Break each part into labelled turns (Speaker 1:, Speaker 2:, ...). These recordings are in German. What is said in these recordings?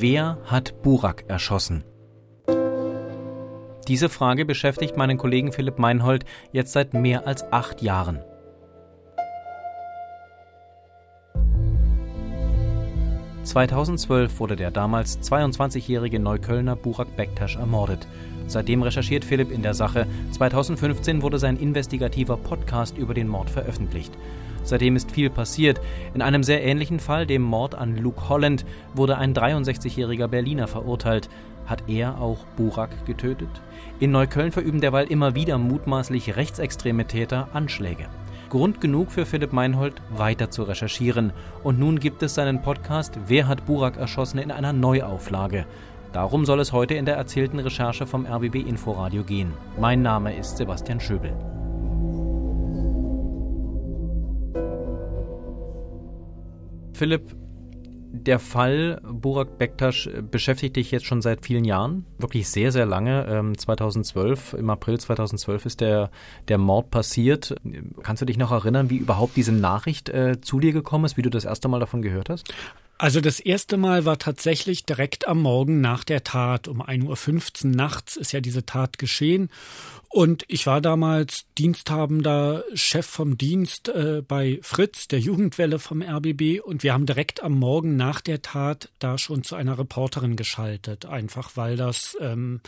Speaker 1: Wer hat Burak erschossen? Diese Frage beschäftigt meinen Kollegen Philipp Meinhold jetzt seit mehr als acht Jahren. 2012 wurde der damals 22-jährige Neuköllner Burak Bektasch ermordet. Seitdem recherchiert Philipp in der Sache. 2015 wurde sein investigativer Podcast über den Mord veröffentlicht. Seitdem ist viel passiert. In einem sehr ähnlichen Fall, dem Mord an Luke Holland, wurde ein 63-jähriger Berliner verurteilt. Hat er auch Burak getötet? In Neukölln verüben derweil immer wieder mutmaßlich rechtsextreme Täter Anschläge. Grund genug für Philipp Meinhold, weiter zu recherchieren. Und nun gibt es seinen Podcast Wer hat Burak erschossen in einer Neuauflage. Darum soll es heute in der erzählten Recherche vom RBB Inforadio gehen. Mein Name ist Sebastian Schöbel. Philipp, der Fall Burak Bektasch beschäftigt dich jetzt schon seit vielen Jahren, wirklich sehr, sehr lange. 2012, ähm, im April 2012 ist der, der Mord passiert. Kannst du dich noch erinnern, wie überhaupt diese Nachricht äh, zu dir gekommen ist, wie du das erste Mal davon gehört hast?
Speaker 2: Also das erste Mal war tatsächlich direkt am Morgen nach der Tat. Um 1.15 Uhr nachts ist ja diese Tat geschehen. Und ich war damals diensthabender Chef vom Dienst äh, bei Fritz, der Jugendwelle vom RBB. Und wir haben direkt am Morgen nach der Tat da schon zu einer Reporterin geschaltet. Einfach weil das ähm,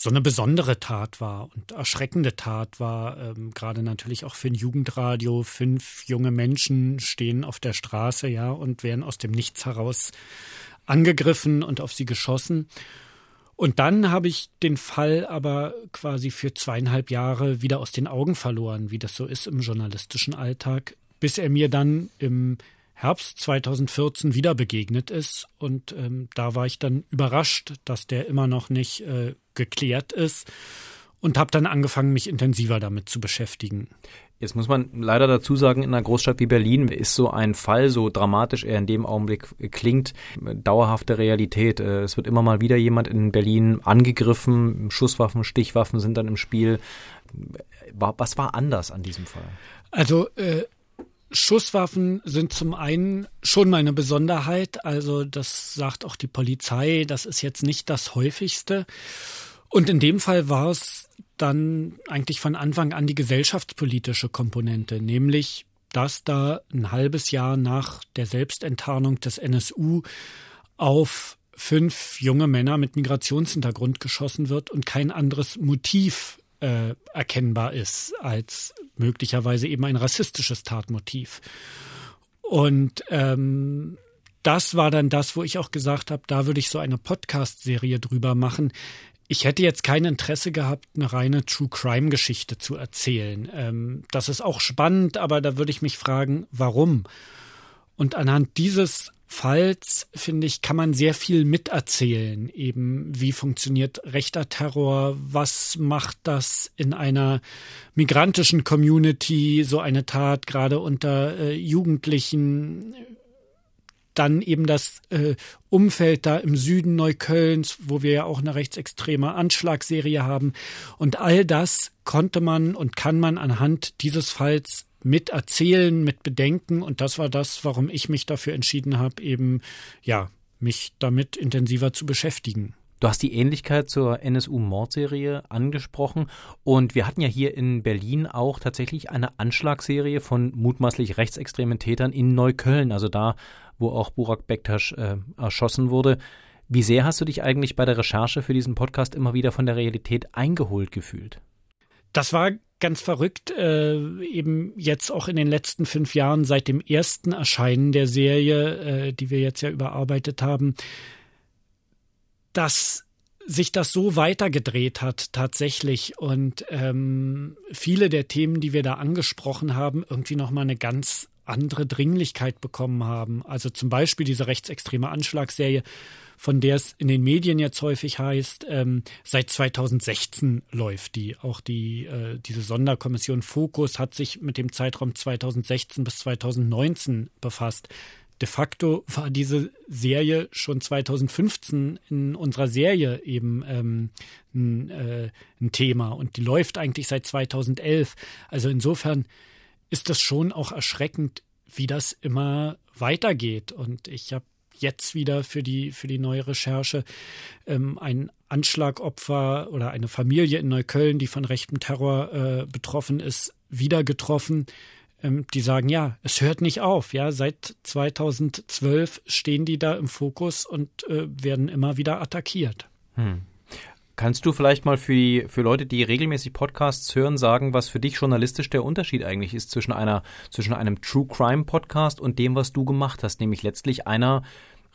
Speaker 2: so eine besondere Tat war und erschreckende Tat war, ähm, gerade natürlich auch für ein Jugendradio. Fünf junge Menschen stehen auf der Straße, ja, und werden aus dem Nichts heraus angegriffen und auf sie geschossen. Und dann habe ich den Fall aber quasi für zweieinhalb Jahre wieder aus den Augen verloren, wie das so ist im journalistischen Alltag, bis er mir dann im Herbst 2014 wieder begegnet ist. Und ähm, da war ich dann überrascht, dass der immer noch nicht äh, geklärt ist und habe dann angefangen, mich intensiver damit zu beschäftigen.
Speaker 1: Jetzt muss man leider dazu sagen, in einer Großstadt wie Berlin ist so ein Fall, so dramatisch er in dem Augenblick klingt, dauerhafte Realität. Äh, es wird immer mal wieder jemand in Berlin angegriffen, Schusswaffen, Stichwaffen sind dann im Spiel. Was war anders an diesem Fall?
Speaker 2: Also äh, Schusswaffen sind zum einen schon mal eine Besonderheit, also das sagt auch die Polizei, das ist jetzt nicht das häufigste. Und in dem Fall war es dann eigentlich von Anfang an die gesellschaftspolitische Komponente, nämlich dass da ein halbes Jahr nach der Selbstenttarnung des NSU auf fünf junge Männer mit Migrationshintergrund geschossen wird und kein anderes Motiv äh, erkennbar ist als möglicherweise eben ein rassistisches Tatmotiv. Und ähm, das war dann das, wo ich auch gesagt habe, da würde ich so eine Podcast-Serie drüber machen. Ich hätte jetzt kein Interesse gehabt, eine reine True Crime-Geschichte zu erzählen. Ähm, das ist auch spannend, aber da würde ich mich fragen, warum? Und anhand dieses Falls, finde ich, kann man sehr viel miterzählen. Eben, wie funktioniert rechter Terror? Was macht das in einer migrantischen Community, so eine Tat, gerade unter äh, Jugendlichen? Dann eben das äh, Umfeld da im Süden Neuköllns, wo wir ja auch eine rechtsextreme Anschlagsserie haben. Und all das konnte man und kann man anhand dieses Falls mit erzählen, mit bedenken. Und das war das, warum ich mich dafür entschieden habe, eben, ja, mich damit intensiver zu beschäftigen.
Speaker 1: Du hast die Ähnlichkeit zur NSU-Mordserie angesprochen und wir hatten ja hier in Berlin auch tatsächlich eine Anschlagsserie von mutmaßlich rechtsextremen Tätern in Neukölln, also da, wo auch Burak Bektasch äh, erschossen wurde. Wie sehr hast du dich eigentlich bei der Recherche für diesen Podcast immer wieder von der Realität eingeholt gefühlt?
Speaker 2: Das war ganz verrückt, äh, eben jetzt auch in den letzten fünf Jahren seit dem ersten Erscheinen der Serie, äh, die wir jetzt ja überarbeitet haben, dass sich das so weitergedreht hat tatsächlich und ähm, viele der Themen, die wir da angesprochen haben, irgendwie noch mal eine ganz andere Dringlichkeit bekommen haben. Also zum Beispiel diese rechtsextreme Anschlagsserie von der es in den Medien jetzt häufig heißt, ähm, seit 2016 läuft die. Auch die, äh, diese Sonderkommission Fokus hat sich mit dem Zeitraum 2016 bis 2019 befasst. De facto war diese Serie schon 2015 in unserer Serie eben ähm, ein, äh, ein Thema und die läuft eigentlich seit 2011. Also insofern ist das schon auch erschreckend, wie das immer weitergeht. Und ich habe jetzt wieder für die, für die neue Recherche ähm, ein Anschlagopfer oder eine Familie in Neukölln, die von rechtem Terror äh, betroffen ist, wieder getroffen. Ähm, die sagen, ja, es hört nicht auf. Ja, seit 2012 stehen die da im Fokus und äh, werden immer wieder attackiert. Hm.
Speaker 1: Kannst du vielleicht mal für, für Leute, die regelmäßig Podcasts hören, sagen, was für dich journalistisch der Unterschied eigentlich ist zwischen einer, zwischen einem True Crime Podcast und dem, was du gemacht hast, nämlich letztlich einer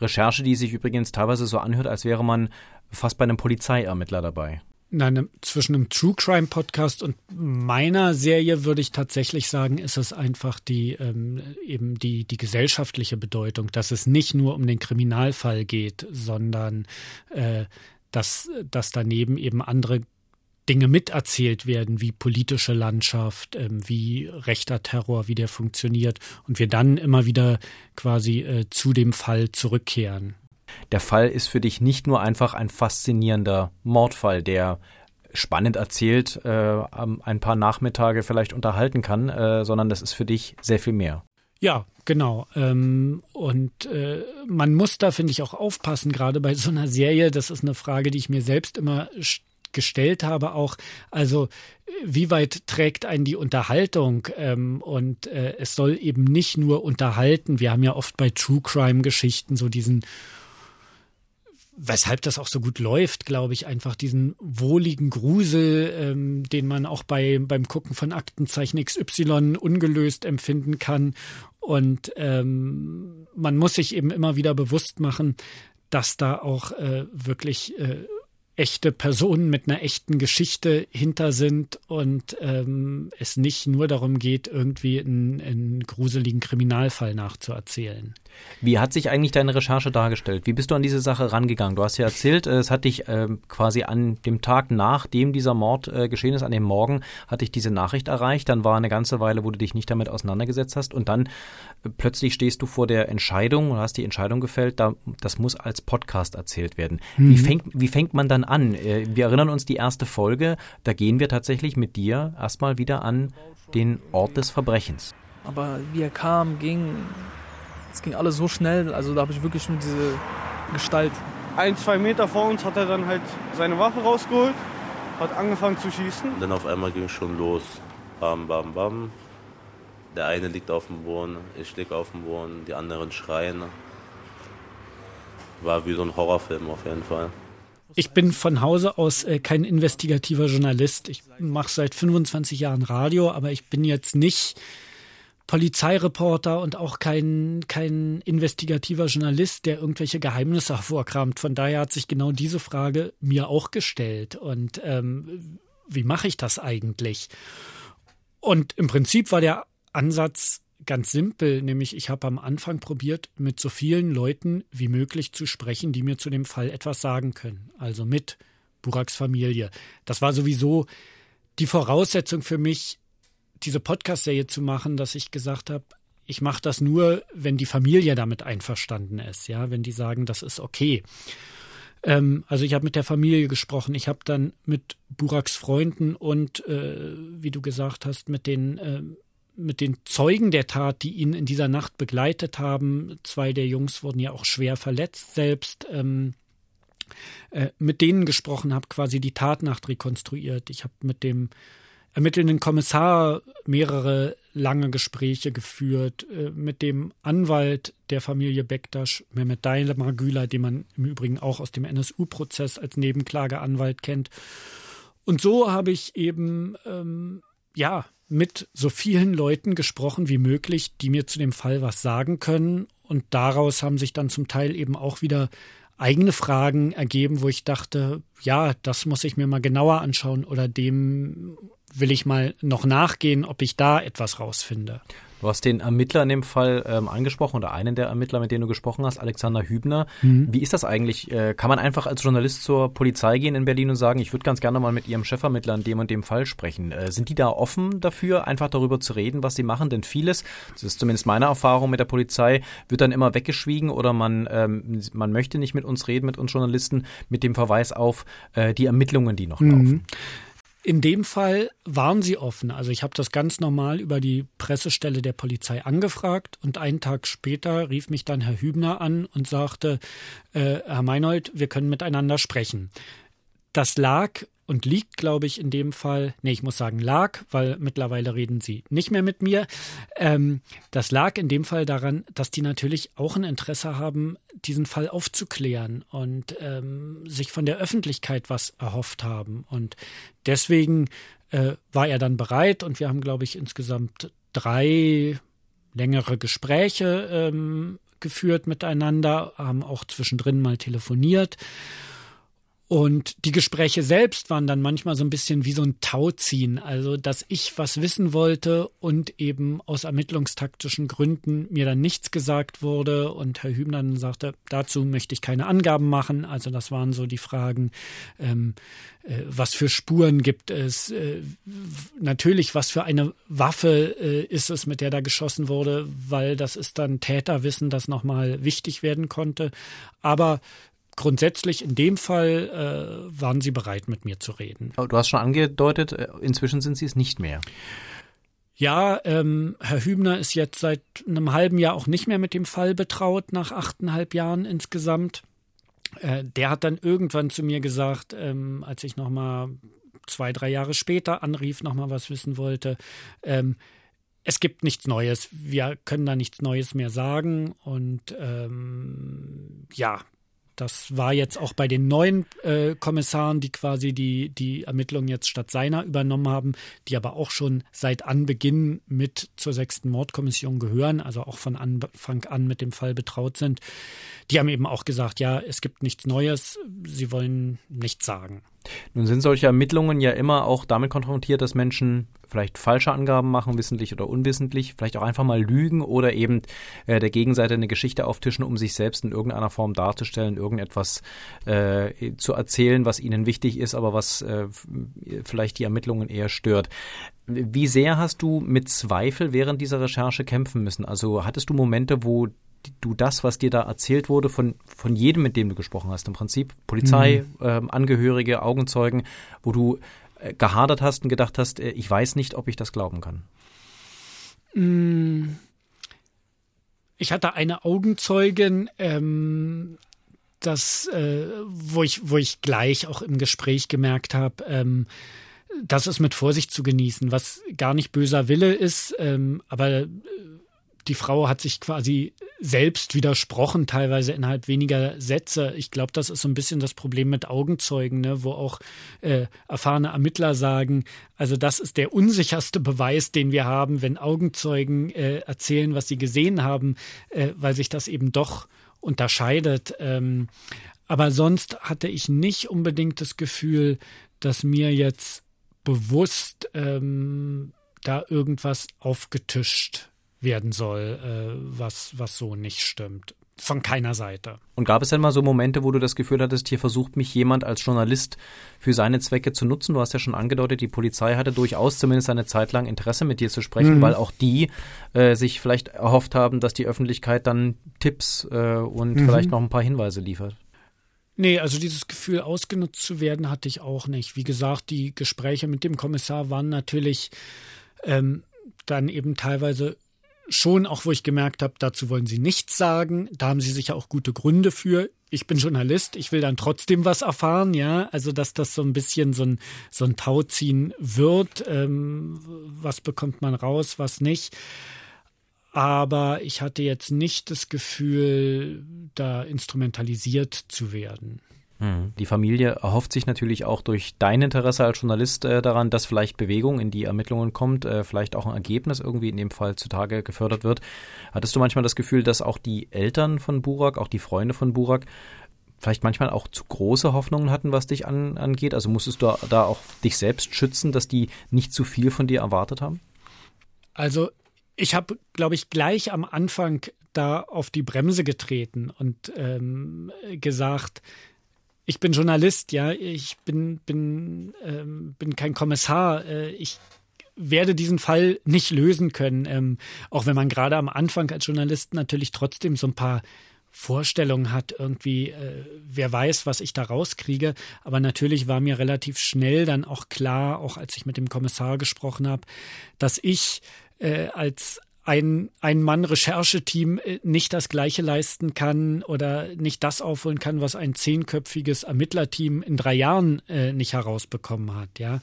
Speaker 1: Recherche, die sich übrigens teilweise so anhört, als wäre man fast bei einem Polizeiermittler dabei.
Speaker 2: Nein, zwischen einem True Crime Podcast und meiner Serie würde ich tatsächlich sagen, ist es einfach die ähm, eben die die gesellschaftliche Bedeutung, dass es nicht nur um den Kriminalfall geht, sondern äh, dass, dass daneben eben andere Dinge miterzählt werden, wie politische Landschaft, ähm, wie rechter Terror, wie der funktioniert und wir dann immer wieder quasi äh, zu dem Fall zurückkehren.
Speaker 1: Der Fall ist für dich nicht nur einfach ein faszinierender Mordfall, der spannend erzählt äh, ein paar Nachmittage vielleicht unterhalten kann, äh, sondern das ist für dich sehr viel mehr.
Speaker 2: Ja, genau. Ähm, und äh, man muss da, finde ich, auch aufpassen, gerade bei so einer Serie. Das ist eine Frage, die ich mir selbst immer gestellt habe, auch, also wie weit trägt einen die Unterhaltung? Ähm, und äh, es soll eben nicht nur unterhalten. Wir haben ja oft bei True Crime-Geschichten so diesen weshalb das auch so gut läuft, glaube ich, einfach diesen wohligen Grusel, ähm, den man auch bei, beim Gucken von Aktenzeichen XY ungelöst empfinden kann. Und ähm, man muss sich eben immer wieder bewusst machen, dass da auch äh, wirklich äh, echte Personen mit einer echten Geschichte hinter sind und ähm, es nicht nur darum geht, irgendwie einen, einen gruseligen Kriminalfall nachzuerzählen.
Speaker 1: Wie hat sich eigentlich deine Recherche dargestellt? Wie bist du an diese Sache rangegangen? Du hast ja erzählt, es hat dich äh, quasi an dem Tag, nachdem dieser Mord äh, geschehen ist, an dem Morgen, hat dich diese Nachricht erreicht. Dann war eine ganze Weile, wo du dich nicht damit auseinandergesetzt hast. Und dann äh, plötzlich stehst du vor der Entscheidung und hast die Entscheidung gefällt, da, das muss als Podcast erzählt werden. Mhm. Wie, fängt, wie fängt man dann an? Äh, wir erinnern uns die erste Folge, da gehen wir tatsächlich mit dir erstmal wieder an den Ort des Verbrechens.
Speaker 3: Aber wie er kam, ging, es ging alles so schnell, also da habe ich wirklich nur diese Gestalt.
Speaker 4: Ein, zwei Meter vor uns hat er dann halt seine Waffe rausgeholt, hat angefangen zu schießen.
Speaker 5: Und dann auf einmal ging es schon los. Bam, bam, bam. Der eine liegt auf dem Boden, ich liege auf dem Boden, die anderen schreien. War wie so ein Horrorfilm auf jeden Fall.
Speaker 2: Ich bin von Hause aus äh, kein investigativer Journalist. Ich mache seit 25 Jahren Radio, aber ich bin jetzt nicht Polizeireporter und auch kein, kein investigativer Journalist, der irgendwelche Geheimnisse hervorkramt. Von daher hat sich genau diese Frage mir auch gestellt. Und ähm, wie mache ich das eigentlich? Und im Prinzip war der Ansatz ganz simpel, nämlich ich habe am Anfang probiert, mit so vielen Leuten wie möglich zu sprechen, die mir zu dem Fall etwas sagen können. Also mit Buraks Familie. Das war sowieso die Voraussetzung für mich, diese Podcast-Serie zu machen, dass ich gesagt habe, ich mache das nur, wenn die Familie damit einverstanden ist, ja, wenn die sagen, das ist okay. Ähm, also ich habe mit der Familie gesprochen, ich habe dann mit Buraks Freunden und, äh, wie du gesagt hast, mit den äh, mit den Zeugen der Tat, die ihn in dieser Nacht begleitet haben. Zwei der Jungs wurden ja auch schwer verletzt selbst. Ähm, äh, mit denen gesprochen habe, quasi die Tatnacht rekonstruiert. Ich habe mit dem ermittelnden Kommissar mehrere lange Gespräche geführt, äh, mit dem Anwalt der Familie Bektasch, Mehmet Daimagüler, den man im Übrigen auch aus dem NSU-Prozess als Nebenklageanwalt kennt. Und so habe ich eben, ähm, ja, mit so vielen Leuten gesprochen wie möglich, die mir zu dem Fall was sagen können. Und daraus haben sich dann zum Teil eben auch wieder eigene Fragen ergeben, wo ich dachte, ja, das muss ich mir mal genauer anschauen oder dem will ich mal noch nachgehen, ob ich da etwas rausfinde.
Speaker 1: Du hast den Ermittler in dem Fall ähm, angesprochen oder einen der Ermittler, mit denen du gesprochen hast, Alexander Hübner. Mhm. Wie ist das eigentlich? Äh, kann man einfach als Journalist zur Polizei gehen in Berlin und sagen, ich würde ganz gerne mal mit ihrem Chefermittler in dem und dem Fall sprechen? Äh, sind die da offen dafür, einfach darüber zu reden, was sie machen? Denn vieles, das ist zumindest meine Erfahrung mit der Polizei, wird dann immer weggeschwiegen oder man, ähm, man möchte nicht mit uns reden, mit uns Journalisten, mit dem Verweis auf äh, die Ermittlungen, die noch mhm.
Speaker 2: In dem Fall waren sie offen. Also ich habe das ganz normal über die Pressestelle der Polizei angefragt und einen Tag später rief mich dann Herr Hübner an und sagte, äh, Herr Meinold, wir können miteinander sprechen. Das lag und liegt, glaube ich, in dem Fall, nee, ich muss sagen lag, weil mittlerweile reden sie nicht mehr mit mir. Ähm, das lag in dem Fall daran, dass die natürlich auch ein Interesse haben, diesen Fall aufzuklären und ähm, sich von der Öffentlichkeit was erhofft haben. Und deswegen äh, war er dann bereit und wir haben, glaube ich, insgesamt drei längere Gespräche ähm, geführt miteinander, haben auch zwischendrin mal telefoniert. Und die Gespräche selbst waren dann manchmal so ein bisschen wie so ein Tauziehen, also dass ich was wissen wollte und eben aus ermittlungstaktischen Gründen mir dann nichts gesagt wurde und Herr Hübner dann sagte, dazu möchte ich keine Angaben machen. Also das waren so die Fragen, ähm, äh, was für Spuren gibt es, äh, natürlich, was für eine Waffe äh, ist es, mit der da geschossen wurde, weil das ist dann Täterwissen, das nochmal wichtig werden konnte. Aber grundsätzlich in dem Fall äh, waren sie bereit, mit mir zu reden.
Speaker 1: Aber du hast schon angedeutet, äh, inzwischen sind sie es nicht mehr.
Speaker 2: Ja, ähm, Herr Hübner ist jetzt seit einem halben Jahr auch nicht mehr mit dem Fall betraut, nach achteinhalb Jahren insgesamt. Äh, der hat dann irgendwann zu mir gesagt, ähm, als ich nochmal zwei, drei Jahre später anrief, nochmal was wissen wollte, ähm, es gibt nichts Neues. Wir können da nichts Neues mehr sagen. Und ähm, ja, das war jetzt auch bei den neuen äh, Kommissaren, die quasi die, die Ermittlungen jetzt statt seiner übernommen haben, die aber auch schon seit Anbeginn mit zur sechsten Mordkommission gehören, also auch von Anfang an mit dem Fall betraut sind. Die haben eben auch gesagt, ja, es gibt nichts Neues, sie wollen nichts sagen.
Speaker 1: Nun sind solche Ermittlungen ja immer auch damit konfrontiert, dass Menschen vielleicht falsche Angaben machen, wissentlich oder unwissentlich, vielleicht auch einfach mal lügen oder eben äh, der Gegenseite eine Geschichte auftischen, um sich selbst in irgendeiner Form darzustellen, irgendetwas äh, zu erzählen, was ihnen wichtig ist, aber was äh, vielleicht die Ermittlungen eher stört. Wie sehr hast du mit Zweifel während dieser Recherche kämpfen müssen? Also hattest du Momente, wo du das, was dir da erzählt wurde, von, von jedem, mit dem du gesprochen hast, im Prinzip Polizei, mhm. äh, Angehörige, Augenzeugen, wo du äh, gehadert hast und gedacht hast, äh, ich weiß nicht, ob ich das glauben kann?
Speaker 2: Mm. Ich hatte eine Augenzeugin, ähm, das, äh, wo ich, wo ich gleich auch im Gespräch gemerkt habe, ähm, das ist mit Vorsicht zu genießen, was gar nicht böser Wille ist, ähm, aber äh, die Frau hat sich quasi selbst widersprochen, teilweise innerhalb weniger Sätze. Ich glaube, das ist so ein bisschen das Problem mit Augenzeugen, ne, wo auch äh, erfahrene Ermittler sagen, also das ist der unsicherste Beweis, den wir haben, wenn Augenzeugen äh, erzählen, was sie gesehen haben, äh, weil sich das eben doch unterscheidet. Ähm, aber sonst hatte ich nicht unbedingt das Gefühl, dass mir jetzt bewusst ähm, da irgendwas aufgetischt werden soll, äh, was, was so nicht stimmt. Von keiner Seite.
Speaker 1: Und gab es denn mal so Momente, wo du das Gefühl hattest, hier versucht mich jemand als Journalist für seine Zwecke zu nutzen? Du hast ja schon angedeutet, die Polizei hatte durchaus zumindest eine Zeit lang Interesse mit dir zu sprechen, mhm. weil auch die äh, sich vielleicht erhofft haben, dass die Öffentlichkeit dann Tipps äh, und mhm. vielleicht noch ein paar Hinweise liefert.
Speaker 2: Nee, also dieses Gefühl, ausgenutzt zu werden, hatte ich auch nicht. Wie gesagt, die Gespräche mit dem Kommissar waren natürlich ähm, dann eben teilweise schon auch, wo ich gemerkt habe, dazu wollen sie nichts sagen. Da haben sie sicher auch gute Gründe für. Ich bin Journalist, ich will dann trotzdem was erfahren, ja. Also, dass das so ein bisschen so ein, so ein Tauziehen wird. Ähm, was bekommt man raus, was nicht. Aber ich hatte jetzt nicht das Gefühl, da instrumentalisiert zu werden.
Speaker 1: Hm. Die Familie erhofft sich natürlich auch durch dein Interesse als Journalist äh, daran, dass vielleicht Bewegung in die Ermittlungen kommt, äh, vielleicht auch ein Ergebnis irgendwie in dem Fall zutage gefördert wird. Hattest du manchmal das Gefühl, dass auch die Eltern von Burak, auch die Freunde von Burak, vielleicht manchmal auch zu große Hoffnungen hatten, was dich an, angeht? Also musstest du da auch dich selbst schützen, dass die nicht zu viel von dir erwartet haben?
Speaker 2: Also ich habe, glaube ich, gleich am Anfang da auf die Bremse getreten und ähm, gesagt, ich bin Journalist, ja, ich bin, bin, ähm, bin kein Kommissar. Äh, ich werde diesen Fall nicht lösen können, ähm, auch wenn man gerade am Anfang als Journalist natürlich trotzdem so ein paar Vorstellung hat, irgendwie, äh, wer weiß, was ich da rauskriege. Aber natürlich war mir relativ schnell dann auch klar, auch als ich mit dem Kommissar gesprochen habe, dass ich äh, als ein Ein-Mann-Rechercheteam äh, nicht das Gleiche leisten kann oder nicht das aufholen kann, was ein zehnköpfiges Ermittlerteam in drei Jahren äh, nicht herausbekommen hat, ja.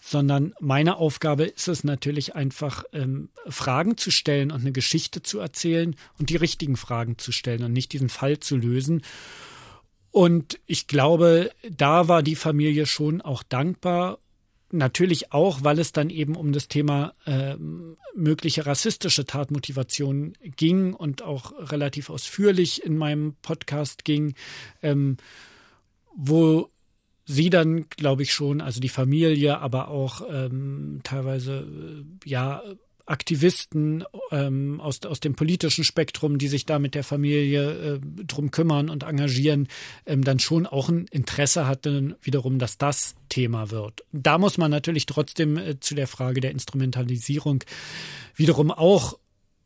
Speaker 2: Sondern meine Aufgabe ist es natürlich einfach, ähm, Fragen zu stellen und eine Geschichte zu erzählen und die richtigen Fragen zu stellen und nicht diesen Fall zu lösen. Und ich glaube, da war die Familie schon auch dankbar Natürlich auch, weil es dann eben um das Thema äh, mögliche rassistische Tatmotivation ging und auch relativ ausführlich in meinem Podcast ging, ähm, wo sie dann, glaube ich schon, also die Familie, aber auch ähm, teilweise äh, ja Aktivisten ähm, aus, aus dem politischen Spektrum, die sich da mit der Familie äh, drum kümmern und engagieren, ähm, dann schon auch ein Interesse hatten, wiederum, dass das Thema wird. Da muss man natürlich trotzdem äh, zu der Frage der Instrumentalisierung wiederum auch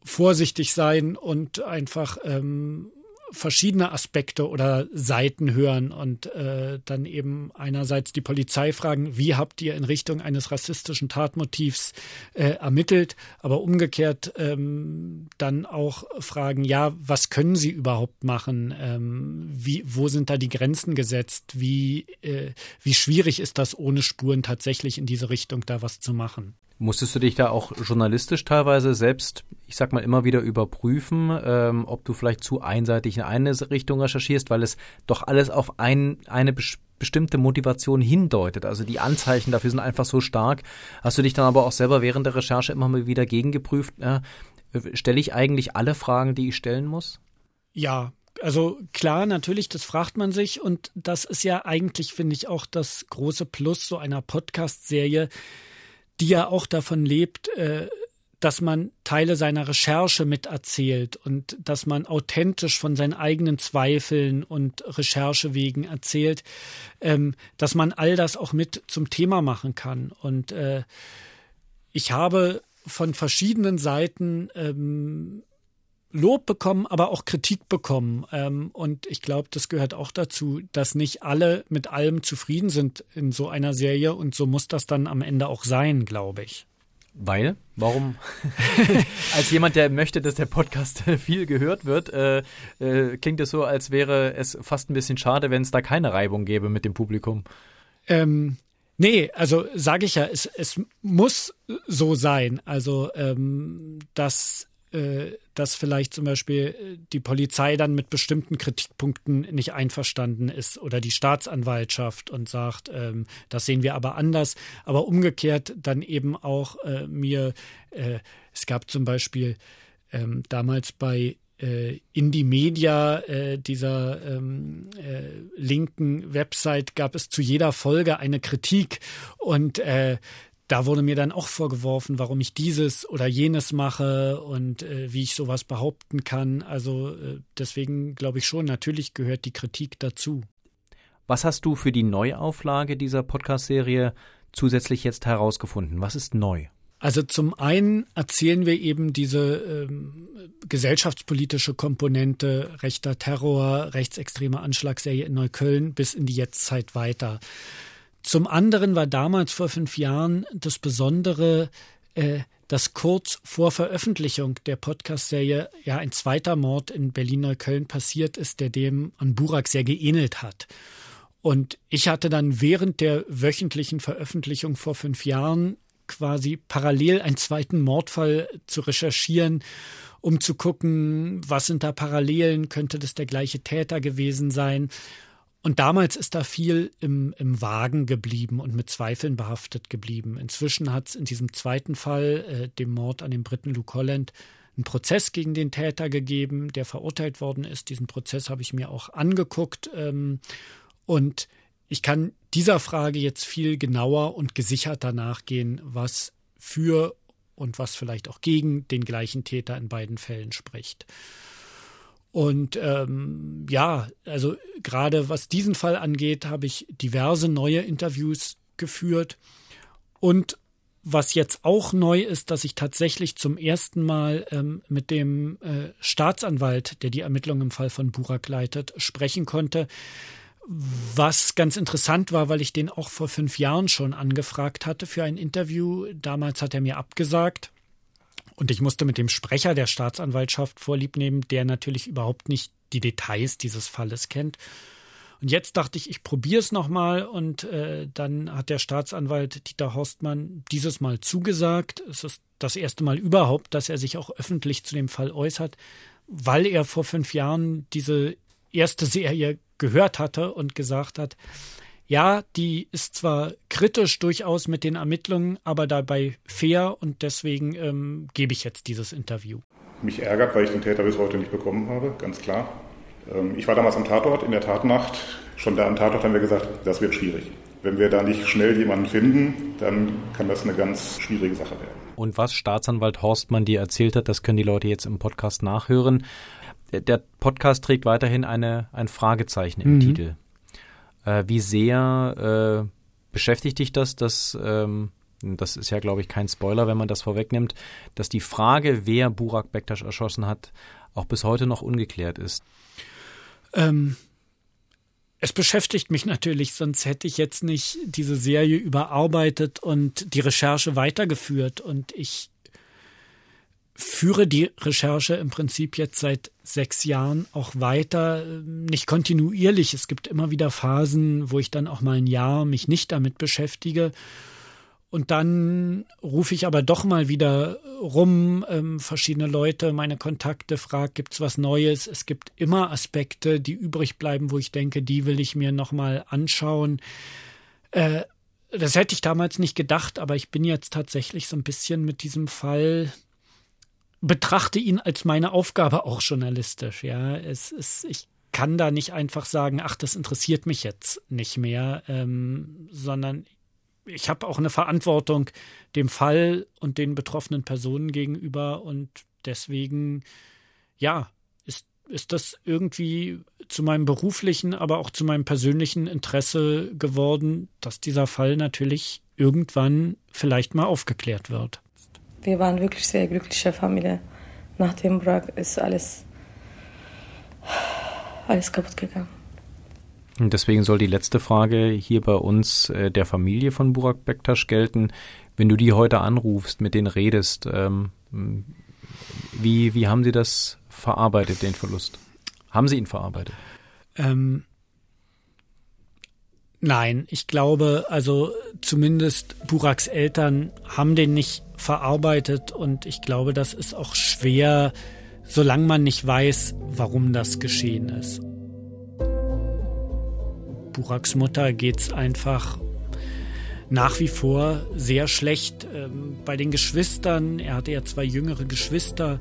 Speaker 2: vorsichtig sein und einfach ähm, verschiedene Aspekte oder Seiten hören und äh, dann eben einerseits die Polizei fragen, wie habt ihr in Richtung eines rassistischen Tatmotivs äh, ermittelt, aber umgekehrt ähm, dann auch fragen, ja, was können sie überhaupt machen? Ähm, wie, wo sind da die Grenzen gesetzt? Wie, äh, wie schwierig ist das ohne Spuren tatsächlich in diese Richtung da was zu machen?
Speaker 1: Musstest du dich da auch journalistisch teilweise selbst, ich sag mal, immer wieder überprüfen, ähm, ob du vielleicht zu einseitig in eine Richtung recherchierst, weil es doch alles auf ein, eine bestimmte Motivation hindeutet. Also die Anzeichen dafür sind einfach so stark. Hast du dich dann aber auch selber während der Recherche immer mal wieder gegengeprüft? Äh, Stelle ich eigentlich alle Fragen, die ich stellen muss?
Speaker 2: Ja, also klar, natürlich, das fragt man sich und das ist ja eigentlich, finde ich, auch das große Plus so einer Podcast-Serie die ja auch davon lebt, äh, dass man Teile seiner Recherche miterzählt und dass man authentisch von seinen eigenen Zweifeln und Recherchewegen erzählt, ähm, dass man all das auch mit zum Thema machen kann. Und äh, ich habe von verschiedenen Seiten ähm, Lob bekommen, aber auch Kritik bekommen. Ähm, und ich glaube, das gehört auch dazu, dass nicht alle mit allem zufrieden sind in so einer Serie. Und so muss das dann am Ende auch sein, glaube ich.
Speaker 1: Weil? Warum? als jemand, der möchte, dass der Podcast viel gehört wird, äh, äh, klingt es so, als wäre es fast ein bisschen schade, wenn es da keine Reibung gäbe mit dem Publikum.
Speaker 2: Ähm, nee, also sage ich ja, es, es muss so sein. Also, ähm, dass dass vielleicht zum Beispiel äh, die Polizei dann mit bestimmten Kritikpunkten nicht einverstanden ist oder die Staatsanwaltschaft und sagt, ähm, das sehen wir aber anders. Aber umgekehrt dann eben auch äh, mir, äh, es gab zum Beispiel ähm, damals bei äh, Indie Media, äh, dieser ähm, äh, linken Website, gab es zu jeder Folge eine Kritik und äh, da wurde mir dann auch vorgeworfen, warum ich dieses oder jenes mache und äh, wie ich sowas behaupten kann. Also äh, deswegen glaube ich schon, natürlich gehört die Kritik dazu.
Speaker 1: Was hast du für die Neuauflage dieser Podcast-Serie zusätzlich jetzt herausgefunden? Was ist neu?
Speaker 2: Also zum einen erzählen wir eben diese ähm, gesellschaftspolitische Komponente rechter Terror, rechtsextreme Anschlagsserie in Neukölln bis in die Jetztzeit weiter. Zum anderen war damals vor fünf Jahren das Besondere, äh, dass kurz vor Veröffentlichung der Podcast-Serie ja ein zweiter Mord in Berlin-Neukölln passiert ist, der dem an Burak sehr geähnelt hat. Und ich hatte dann während der wöchentlichen Veröffentlichung vor fünf Jahren quasi parallel einen zweiten Mordfall zu recherchieren, um zu gucken, was sind da Parallelen, könnte das der gleiche Täter gewesen sein. Und damals ist da viel im, im Wagen geblieben und mit Zweifeln behaftet geblieben. Inzwischen hat es in diesem zweiten Fall, äh, dem Mord an dem Briten Luke Holland, einen Prozess gegen den Täter gegeben, der verurteilt worden ist. Diesen Prozess habe ich mir auch angeguckt. Ähm, und ich kann dieser Frage jetzt viel genauer und gesicherter nachgehen, was für und was vielleicht auch gegen den gleichen Täter in beiden Fällen spricht. Und ähm, ja, also gerade was diesen Fall angeht, habe ich diverse neue Interviews geführt und was jetzt auch neu ist, dass ich tatsächlich zum ersten Mal ähm, mit dem äh, Staatsanwalt, der die Ermittlungen im Fall von Burak leitet, sprechen konnte. Was ganz interessant war, weil ich den auch vor fünf Jahren schon angefragt hatte für ein Interview. Damals hat er mir abgesagt. Und ich musste mit dem Sprecher der Staatsanwaltschaft vorlieb nehmen, der natürlich überhaupt nicht die Details dieses Falles kennt. Und jetzt dachte ich, ich probiere es nochmal und äh, dann hat der Staatsanwalt Dieter Horstmann dieses Mal zugesagt. Es ist das erste Mal überhaupt, dass er sich auch öffentlich zu dem Fall äußert, weil er vor fünf Jahren diese erste Serie gehört hatte und gesagt hat, ja, die ist zwar kritisch durchaus mit den Ermittlungen, aber dabei fair und deswegen ähm, gebe ich jetzt dieses Interview.
Speaker 6: Mich ärgert, weil ich den Täter bis heute nicht bekommen habe, ganz klar. Ähm, ich war damals am Tatort in der Tatnacht. Schon da am Tatort haben wir gesagt, das wird schwierig. Wenn wir da nicht schnell jemanden finden, dann kann das eine ganz schwierige Sache werden.
Speaker 1: Und was Staatsanwalt Horstmann dir erzählt hat, das können die Leute jetzt im Podcast nachhören. Der Podcast trägt weiterhin eine, ein Fragezeichen im mhm. Titel. Äh, wie sehr äh, beschäftigt dich das, dass ähm, das ist ja, glaube ich, kein Spoiler, wenn man das vorwegnimmt, dass die Frage, wer Burak Bektasch erschossen hat, auch bis heute noch ungeklärt ist.
Speaker 2: Ähm, es beschäftigt mich natürlich, sonst hätte ich jetzt nicht diese Serie überarbeitet und die Recherche weitergeführt. Und ich führe die Recherche im Prinzip jetzt seit sechs Jahren auch weiter, nicht kontinuierlich. Es gibt immer wieder Phasen, wo ich dann auch mal ein Jahr mich nicht damit beschäftige. Und dann rufe ich aber doch mal wieder rum, ähm, verschiedene Leute, meine Kontakte, frage, gibt's was Neues? Es gibt immer Aspekte, die übrig bleiben, wo ich denke, die will ich mir nochmal anschauen. Äh, das hätte ich damals nicht gedacht, aber ich bin jetzt tatsächlich so ein bisschen mit diesem Fall betrachte ihn als meine Aufgabe auch journalistisch. Ja, es ist, ich kann da nicht einfach sagen, ach, das interessiert mich jetzt nicht mehr, ähm, sondern ich habe auch eine Verantwortung dem Fall und den betroffenen Personen gegenüber und deswegen, ja, ist, ist das irgendwie zu meinem beruflichen, aber auch zu meinem persönlichen Interesse geworden, dass dieser Fall natürlich irgendwann vielleicht mal aufgeklärt wird.
Speaker 7: Wir waren wirklich sehr glückliche Familie. Nach dem Brag ist alles, alles kaputt gegangen.
Speaker 1: Und deswegen soll die letzte Frage hier bei uns äh, der Familie von Burak Bektasch gelten. Wenn du die heute anrufst, mit denen redest, ähm, wie, wie haben sie das verarbeitet, den Verlust? Haben sie ihn verarbeitet?
Speaker 2: Ähm, nein, ich glaube, also zumindest Buraks Eltern haben den nicht verarbeitet und ich glaube, das ist auch schwer, solange man nicht weiß, warum das geschehen ist. Buraks Mutter geht es einfach nach wie vor sehr schlecht. Ähm, bei den Geschwistern, er hatte ja zwei jüngere Geschwister,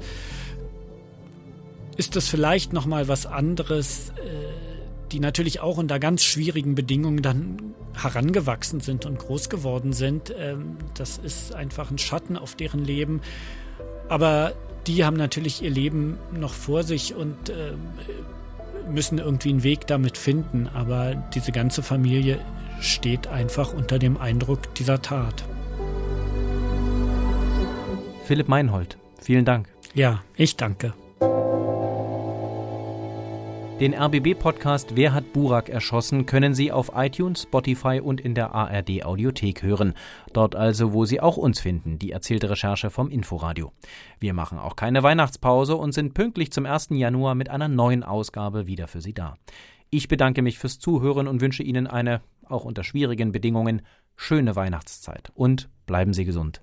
Speaker 2: ist das vielleicht noch mal was anderes, äh, die natürlich auch unter ganz schwierigen Bedingungen dann herangewachsen sind und groß geworden sind. Ähm, das ist einfach ein Schatten auf deren Leben. Aber die haben natürlich ihr Leben noch vor sich und ähm, müssen irgendwie einen Weg damit finden, aber diese ganze Familie steht einfach unter dem Eindruck dieser Tat.
Speaker 1: Philipp Meinhold, vielen Dank.
Speaker 2: Ja, ich danke.
Speaker 1: Den RBB-Podcast Wer hat Burak erschossen können Sie auf iTunes, Spotify und in der ARD Audiothek hören. Dort also, wo Sie auch uns finden, die erzählte Recherche vom Inforadio. Wir machen auch keine Weihnachtspause und sind pünktlich zum 1. Januar mit einer neuen Ausgabe wieder für Sie da. Ich bedanke mich fürs Zuhören und wünsche Ihnen eine, auch unter schwierigen Bedingungen, schöne Weihnachtszeit und bleiben Sie gesund.